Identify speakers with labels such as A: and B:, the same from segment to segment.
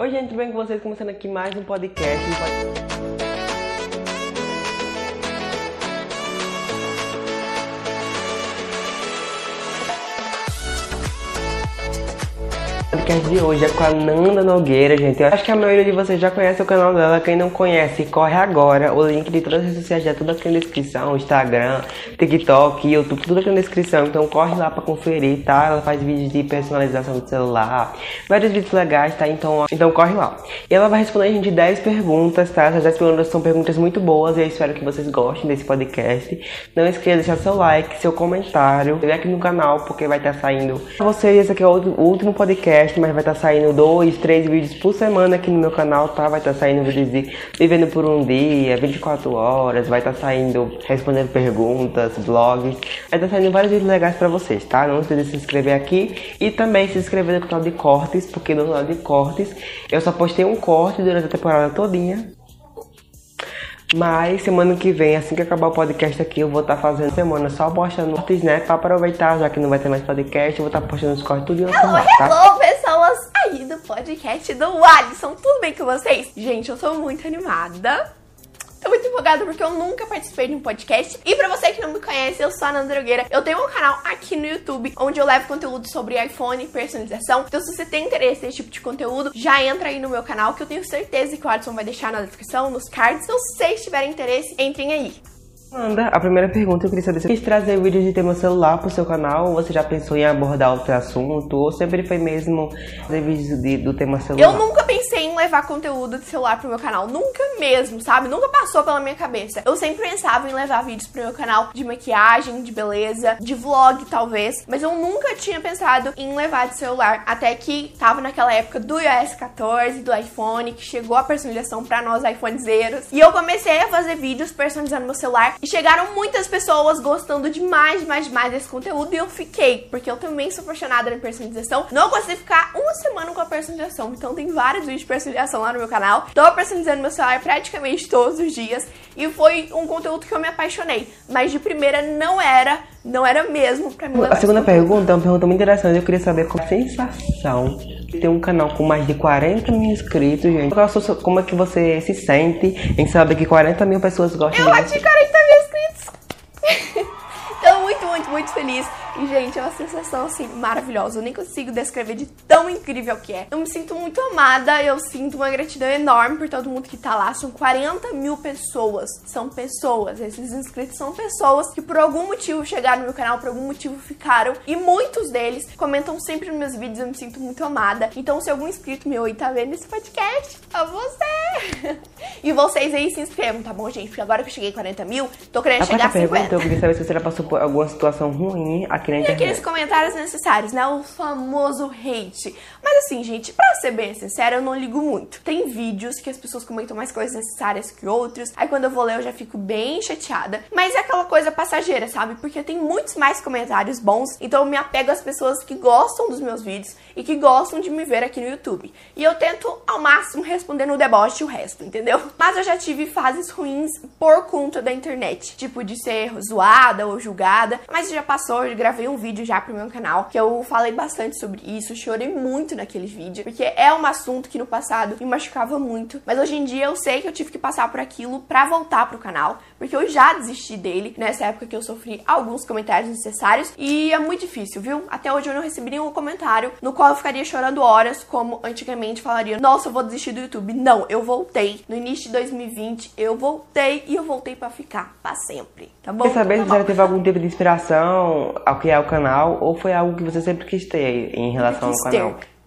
A: Oi, gente, tudo bem com vocês? Começando aqui mais um podcast. Um pod... podcast de hoje é com a Nanda Nogueira, gente. Eu acho que a maioria de vocês já conhece o canal dela. Quem não conhece, corre agora. O link de todas as redes sociais já é tudo aqui na descrição: Instagram, TikTok, YouTube, tudo aqui na descrição. Então corre lá pra conferir, tá? Ela faz vídeos de personalização do celular, vários vídeos legais, tá? Então, então corre lá. E ela vai responder a gente 10 perguntas, tá? Essas 10 perguntas são perguntas muito boas eu espero que vocês gostem desse podcast. Não esqueça de deixar seu like, seu comentário, vem aqui no canal porque vai estar saindo. Pra vocês, esse aqui é o último podcast podcast, mas vai estar tá saindo dois, três vídeos por semana aqui no meu canal, tá? Vai estar tá saindo vídeos de vivendo por um dia, 24 horas, vai estar tá saindo respondendo perguntas, blogs, vai estar tá saindo vários vídeos legais pra vocês, tá? Não esqueça de se inscrever aqui e também se inscrever no canal de cortes, porque no canal de cortes eu só postei um corte durante a temporada todinha, mas semana que vem, assim que acabar o podcast aqui, eu vou estar tá fazendo semana só postando cortes, né? Pra aproveitar, já que não vai ter mais podcast, eu vou estar tá postando os cortes tudo
B: lá, tá? Podcast do Alisson. Tudo bem com vocês? Gente, eu tô muito animada Tô muito empolgada porque eu nunca participei de um podcast. E pra você que não me conhece, eu sou a Nanda Drogueira. Eu tenho um canal aqui no YouTube onde eu levo conteúdo sobre iPhone e personalização. Então se você tem interesse nesse tipo de conteúdo, já entra aí no meu canal que eu tenho certeza que o Adson vai deixar na descrição, nos cards. Então se vocês tiverem interesse, entrem aí.
A: Manda, a primeira pergunta eu queria saber se você quis trazer vídeos de tema celular pro seu canal, ou você já pensou em abordar outro assunto, ou sempre foi mesmo fazer vídeos de, do tema celular?
B: Eu nunca pensei levar conteúdo de celular pro meu canal, nunca mesmo, sabe? Nunca passou pela minha cabeça. Eu sempre pensava em levar vídeos pro meu canal de maquiagem, de beleza, de vlog talvez, mas eu nunca tinha pensado em levar de celular, até que tava naquela época do iOS 14, do iPhone, que chegou a personalização para nós iPhonezeiros, e eu comecei a fazer vídeos personalizando meu celular. E chegaram muitas pessoas gostando demais, demais, demais desse conteúdo. E eu fiquei, porque eu também sou apaixonada na personalização. Não consegui ficar uma semana com a personalização, então tem vários vídeos de personalização lá no meu canal. Tô personalizando meu celular praticamente todos os dias e foi um conteúdo que eu me apaixonei, mas de primeira não era, não era mesmo pra mim.
A: A segunda pergunta é uma pergunta muito interessante, eu queria saber qual a sensação de ter um canal com mais de 40 mil inscritos, gente. Como é que você se sente em saber que 40 mil pessoas gostam
B: eu de? Eu 40 mil inscritos! Então, muito, muito, muito feliz e, gente, é uma sensação, assim, maravilhosa. Eu nem consigo descrever de tão incrível que é. Eu me sinto muito amada, eu sinto uma gratidão enorme por todo mundo que tá lá. São 40 mil pessoas. São pessoas. Esses inscritos são pessoas que, por algum motivo, chegaram no meu canal, por algum motivo ficaram. E muitos deles comentam sempre nos meus vídeos. Eu me sinto muito amada. Então, se algum inscrito meu aí tá vendo esse podcast, a você! e vocês aí se inscrevam, tá bom, gente? Porque agora que eu cheguei a 40 mil, tô querendo a chegar a 50.
A: pergunta, eu queria saber se você já passou por alguma situação ruim aqui aqui na
B: internet. E aqueles comentários necessários, né? O famoso hate. Mas assim, gente, pra ser bem sincera, eu não ligo muito. Tem vídeos que as pessoas comentam mais coisas necessárias que outros. Aí quando eu vou ler, eu já fico bem chateada. Mas é aquela coisa passageira, sabe? Porque tem muitos mais comentários bons. Então eu me apego às pessoas que gostam dos meus vídeos e que gostam de me ver aqui no YouTube. E eu tento ao máximo responder no deboche o resto, entendeu? Mas eu já tive fases ruins por conta da internet. Tipo, de ser zoada ou julgada. Mas já passou, eu gravei gravei um vídeo já pro meu canal que eu falei bastante sobre isso, chorei muito naquele vídeo, porque é um assunto que no passado me machucava muito, mas hoje em dia eu sei que eu tive que passar por aquilo para voltar pro canal, porque eu já desisti dele nessa época que eu sofri alguns comentários necessários e é muito difícil, viu? Até hoje eu não recebi nenhum comentário no qual eu ficaria chorando horas, como antigamente falaria: "Nossa, eu vou desistir do YouTube". Não, eu voltei. No início de 2020, eu voltei e eu voltei para ficar para sempre, tá bom?
A: Quer saber se já teve algum tipo de inspiração criar o canal ou foi algo que você sempre quis ter em relação ao canal?
B: Ter.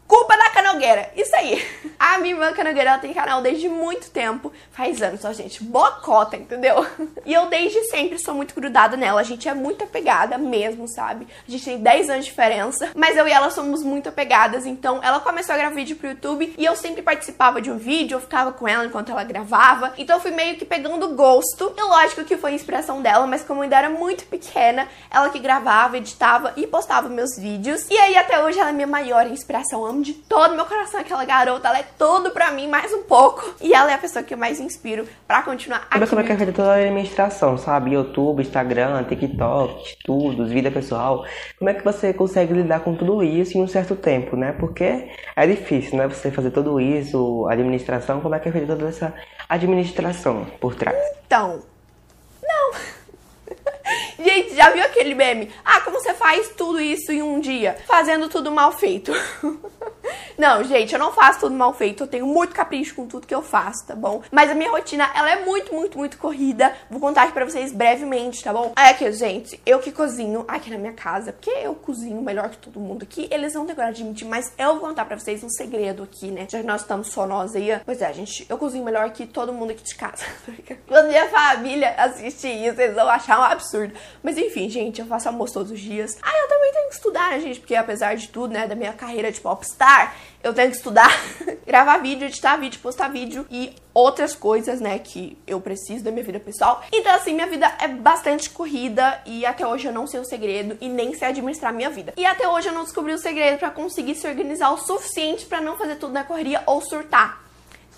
B: Canalgueira, isso aí. A minha irmã Canalgueira tem canal desde muito tempo, faz anos, ó, gente, bocota, entendeu? E eu desde sempre sou muito grudada nela, a gente é muito apegada mesmo, sabe? A gente tem 10 anos de diferença, mas eu e ela somos muito apegadas, então ela começou a gravar vídeo pro YouTube e eu sempre participava de um vídeo, eu ficava com ela enquanto ela gravava, então eu fui meio que pegando gosto, e lógico que foi inspiração dela, mas como eu ainda era muito pequena, ela que gravava, editava e postava meus vídeos, e aí até hoje ela é minha maior inspiração, amo de todo meu coração é aquela garota, ela é tudo pra mim, mais um pouco. E ela é a pessoa que eu mais inspiro pra continuar aqui.
A: é que é
B: no
A: feita toda a administração, sabe? YouTube, Instagram, TikTok, estudos, vida pessoal. Como é que você consegue lidar com tudo isso em um certo tempo, né? Porque é difícil, né? Você fazer tudo isso, administração, como é que é feita toda essa administração por trás?
B: Então, não. Gente, já viu aquele meme? Ah, como você faz tudo isso em um dia? Fazendo tudo mal feito. Não, gente, eu não faço tudo mal feito. Eu tenho muito capricho com tudo que eu faço, tá bom? Mas a minha rotina, ela é muito, muito, muito corrida. Vou contar aqui pra vocês brevemente, tá bom? É aqui, gente, eu que cozinho aqui na minha casa, porque eu cozinho melhor que todo mundo aqui. Eles não têm coragem de mentir, mas eu vou contar pra vocês um segredo aqui, né? Já que nós estamos só nós aí. Pois é, gente, eu cozinho melhor que todo mundo aqui de casa. Quando minha família assistir isso, eles vão achar um absurdo. Mas enfim, gente, eu faço almoço todos os dias. Ah, eu também tenho que estudar, né, gente? Porque apesar de tudo, né, da minha carreira de popstar, eu tenho que estudar, gravar vídeo, editar vídeo, postar vídeo e outras coisas, né, que eu preciso da minha vida pessoal. Então, assim, minha vida é bastante corrida e até hoje eu não sei o segredo e nem sei administrar minha vida. E até hoje eu não descobri o segredo pra conseguir se organizar o suficiente pra não fazer tudo na correria ou surtar.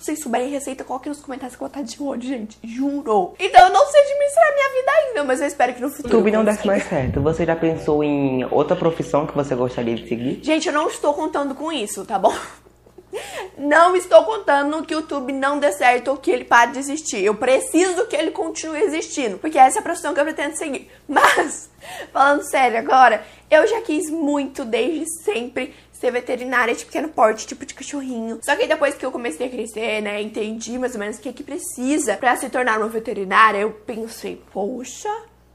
B: Se vocês souberem receita, coloquem nos comentários que eu vou estar de olho, gente. Juro. Então eu não sei administrar minha vida ainda, mas eu espero que no futuro.
A: YouTube não desse
B: consiga.
A: mais certo. Você já pensou em outra profissão que você gostaria de seguir?
B: Gente, eu não estou contando com isso, tá bom? Não estou contando que o YouTube não dê certo ou que ele pare de existir. Eu preciso que ele continue existindo, porque essa é a profissão que eu pretendo seguir. Mas, falando sério agora, eu já quis muito desde sempre ser veterinária de pequeno porte, tipo de cachorrinho. Só que depois que eu comecei a crescer, né, entendi mais ou menos o que é que precisa pra se tornar uma veterinária, eu pensei, poxa,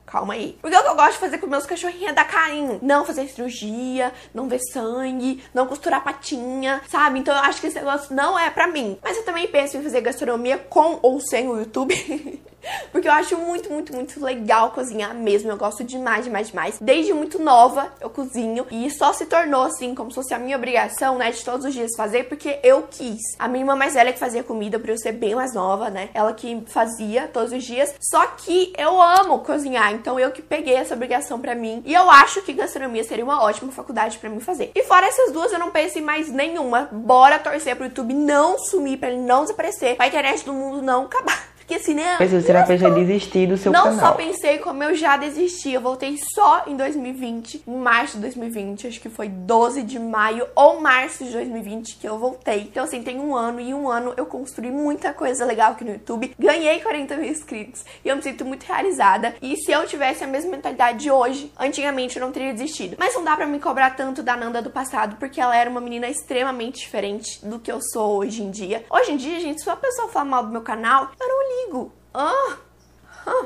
B: Calma aí. Porque o que eu gosto de fazer com meus cachorrinhos é dar carinho. Não fazer cirurgia, não ver sangue, não costurar patinha, sabe? Então eu acho que esse negócio não é pra mim. Mas eu também penso em fazer gastronomia com ou sem o YouTube. Porque eu acho muito, muito, muito legal cozinhar mesmo. Eu gosto demais, demais, demais. Desde muito nova eu cozinho. E só se tornou assim, como se fosse a minha obrigação, né? De todos os dias fazer, porque eu quis. A minha irmã mais velha que fazia comida, por eu ser bem mais nova, né? Ela que fazia todos os dias. Só que eu amo cozinhar. Então eu que peguei essa obrigação pra mim. E eu acho que gastronomia seria uma ótima faculdade pra mim fazer. E fora essas duas, eu não penso em mais nenhuma. Bora torcer pro YouTube não sumir, pra ele não desaparecer, pra internet do mundo não acabar. Porque assim, né?
A: Mas você já pensou em desistir do seu
B: Não
A: canal?
B: só pensei, como eu já desisti. Eu voltei só em 2020, em março de 2020, acho que foi 12 de maio ou março de 2020 que eu voltei. Então, assim, tem um ano e um ano eu construí muita coisa legal aqui no YouTube. Ganhei 40 mil inscritos e eu me sinto muito realizada. E se eu tivesse a mesma mentalidade de hoje, antigamente eu não teria desistido. Mas não dá pra me cobrar tanto da Nanda do passado, porque ela era uma menina extremamente diferente do que eu sou hoje em dia. Hoje em dia, gente, se uma pessoa falar mal do meu canal, eu não ligo. Ah, ah.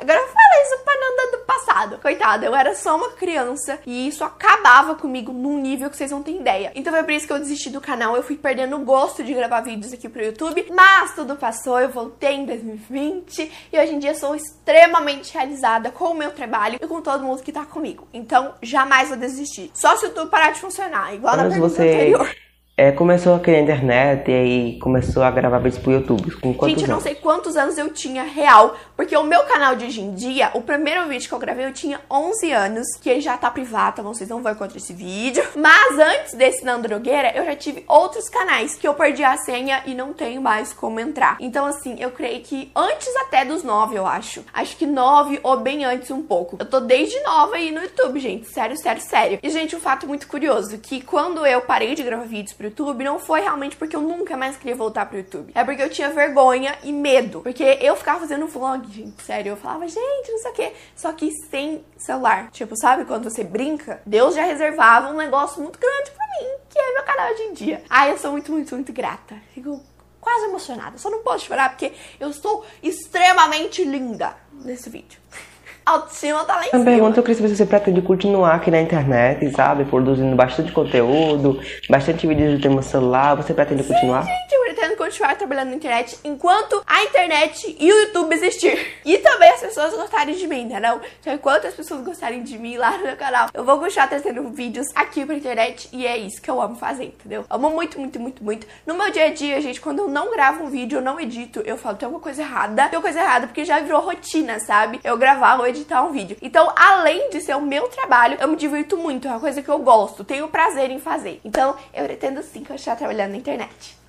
B: Agora falei isso pra Nanda do passado. Coitada, eu era só uma criança e isso acabava comigo num nível que vocês não têm ideia. Então foi por isso que eu desisti do canal. Eu fui perdendo o gosto de gravar vídeos aqui pro YouTube. Mas tudo passou, eu voltei em 2020 e hoje em dia sou extremamente realizada com o meu trabalho e com todo mundo que tá comigo. Então jamais vou desistir. Só se o YouTube parar de funcionar, igual na
A: Mas
B: pergunta
A: você
B: anterior.
A: É, começou a criar internet e aí começou a gravar vídeos pro YouTube. Com quantos
B: Gente, eu não
A: anos?
B: sei quantos anos eu tinha real, porque o meu canal de hoje em dia, o primeiro vídeo que eu gravei, eu tinha 11 anos, que já tá privado, então vocês não vão encontrar esse vídeo. Mas antes desse Nando Nogueira, eu já tive outros canais que eu perdi a senha e não tenho mais como entrar. Então, assim, eu creio que antes até dos 9, eu acho. Acho que 9 ou bem antes um pouco. Eu tô desde nova aí no YouTube, gente. Sério, sério, sério. E, gente, um fato muito curioso, que quando eu parei de gravar vídeos pro YouTube, não foi realmente porque eu nunca mais queria voltar pro YouTube. É porque eu tinha vergonha e medo. Porque eu ficava fazendo vlog, gente, sério. Eu falava, gente, não sei o quê. Só que sem celular. Tipo, sabe quando você brinca? Deus já reservava um negócio muito grande pra mim, que é meu canal hoje em dia. Ai, eu sou muito, muito, muito grata. Fico quase emocionada. Só não posso chorar porque eu estou extremamente linda nesse vídeo. Autoestima tá lá em cima.
A: pergunta, eu queria saber se você pretende continuar aqui na internet, sabe? Produzindo bastante conteúdo, bastante vídeos do tema celular. Você pretende continuar?
B: Gente, pretendo continuar trabalhando na internet enquanto a internet e o YouTube existir. E também as pessoas gostarem de mim, entendeu? Então, enquanto as pessoas gostarem de mim lá no meu canal, eu vou continuar trazendo vídeos aqui pra internet e é isso que eu amo fazer, entendeu? Amo muito, muito, muito, muito. No meu dia a dia, gente, quando eu não gravo um vídeo, eu não edito, eu falo, tem alguma coisa errada. Tem uma coisa errada porque já virou rotina, sabe? Eu gravar ou editar um vídeo. Então, além de ser o meu trabalho, eu me divirto muito. É uma coisa que eu gosto, tenho prazer em fazer. Então, eu pretendo sim continuar trabalhando na internet.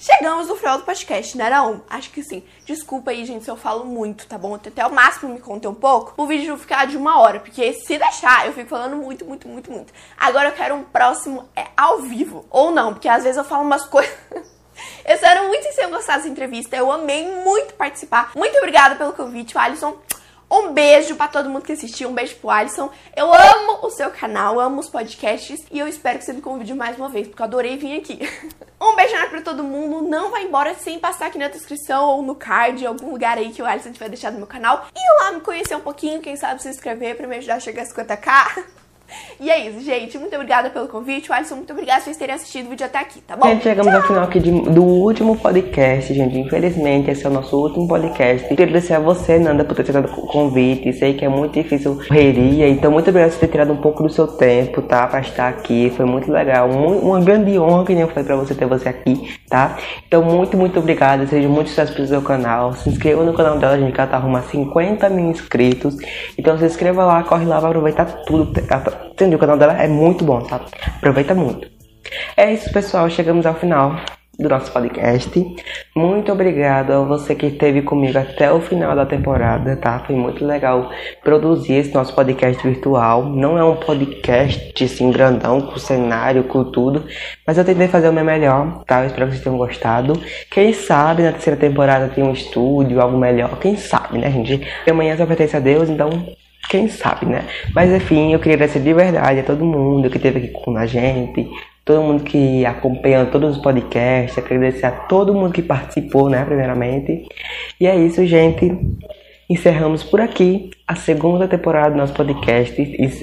B: Chegamos no final do podcast, né, não? Acho que sim. Desculpa aí, gente, se eu falo muito, tá bom? Eu até o máximo me conter um pouco, o vídeo não ficar de uma hora, porque se deixar, eu fico falando muito, muito, muito, muito. Agora eu quero um próximo é, ao vivo. Ou não, porque às vezes eu falo umas coisas... Eu espero muito que tenham gostado dessa entrevista. Eu amei muito participar. Muito obrigada pelo convite, Alisson. Um beijo para todo mundo que assistiu, um beijo pro Alisson. Eu amo o seu canal, amo os podcasts e eu espero que você me convide mais uma vez, porque eu adorei vir aqui. um beijo para todo mundo, não vai embora sem passar aqui na descrição ou no card, em algum lugar aí que o Alisson tiver deixado no meu canal. E lá me conhecer um pouquinho, quem sabe se inscrever para me ajudar a chegar a 50k. E é isso, gente. Muito obrigada pelo convite. Alisson, muito obrigada por vocês terem assistido o vídeo até aqui, tá bom?
A: Gente, chegamos Tchau. ao final aqui de, do último podcast, gente. Infelizmente, esse é o nosso último podcast. Queria agradecer a você, Nanda, por ter tirado o convite. Sei que é muito difícil correria. Então, muito obrigada por ter tirado um pouco do seu tempo, tá? Pra estar aqui. Foi muito legal. uma grande honra que nem eu falei pra você ter você aqui, tá? Então, muito, muito obrigada. Seja muito sucesso pro seu canal. Se inscreva no canal dela, gente, que ela tá arrumando 50 mil inscritos. Então, se inscreva lá, corre lá pra aproveitar tudo. Entendi, o canal dela é muito bom, tá? Aproveita muito. É isso, pessoal. Chegamos ao final do nosso podcast. Muito obrigado a você que esteve comigo até o final da temporada, tá? Foi muito legal produzir esse nosso podcast virtual. Não é um podcast assim grandão, com cenário, com tudo, mas eu tentei fazer o meu melhor, tá? Eu espero que vocês tenham gostado. Quem sabe na terceira temporada tem um estúdio, algo melhor. Quem sabe, né, gente? E amanhã só pertence a Deus, então quem sabe, né? Mas enfim, eu queria agradecer de verdade a todo mundo que esteve aqui com a gente, todo mundo que acompanha todos os podcasts, agradecer a todo mundo que participou, né, primeiramente. E é isso, gente encerramos por aqui a segunda temporada do nosso podcast.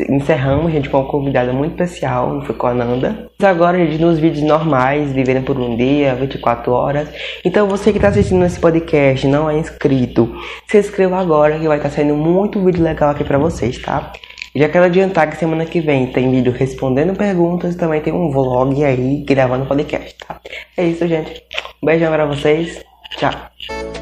A: Encerramos, gente, com uma convidada muito especial, não foi com a Nanda. Agora, gente, nos vídeos normais, vivendo por um dia, 24 horas. Então, você que está assistindo esse podcast não é inscrito, se inscreva agora que vai estar tá saindo muito vídeo legal aqui para vocês, tá? Já quero adiantar que semana que vem tem vídeo respondendo perguntas e também tem um vlog aí gravando podcast, tá? É isso, gente. Beijão pra vocês. Tchau.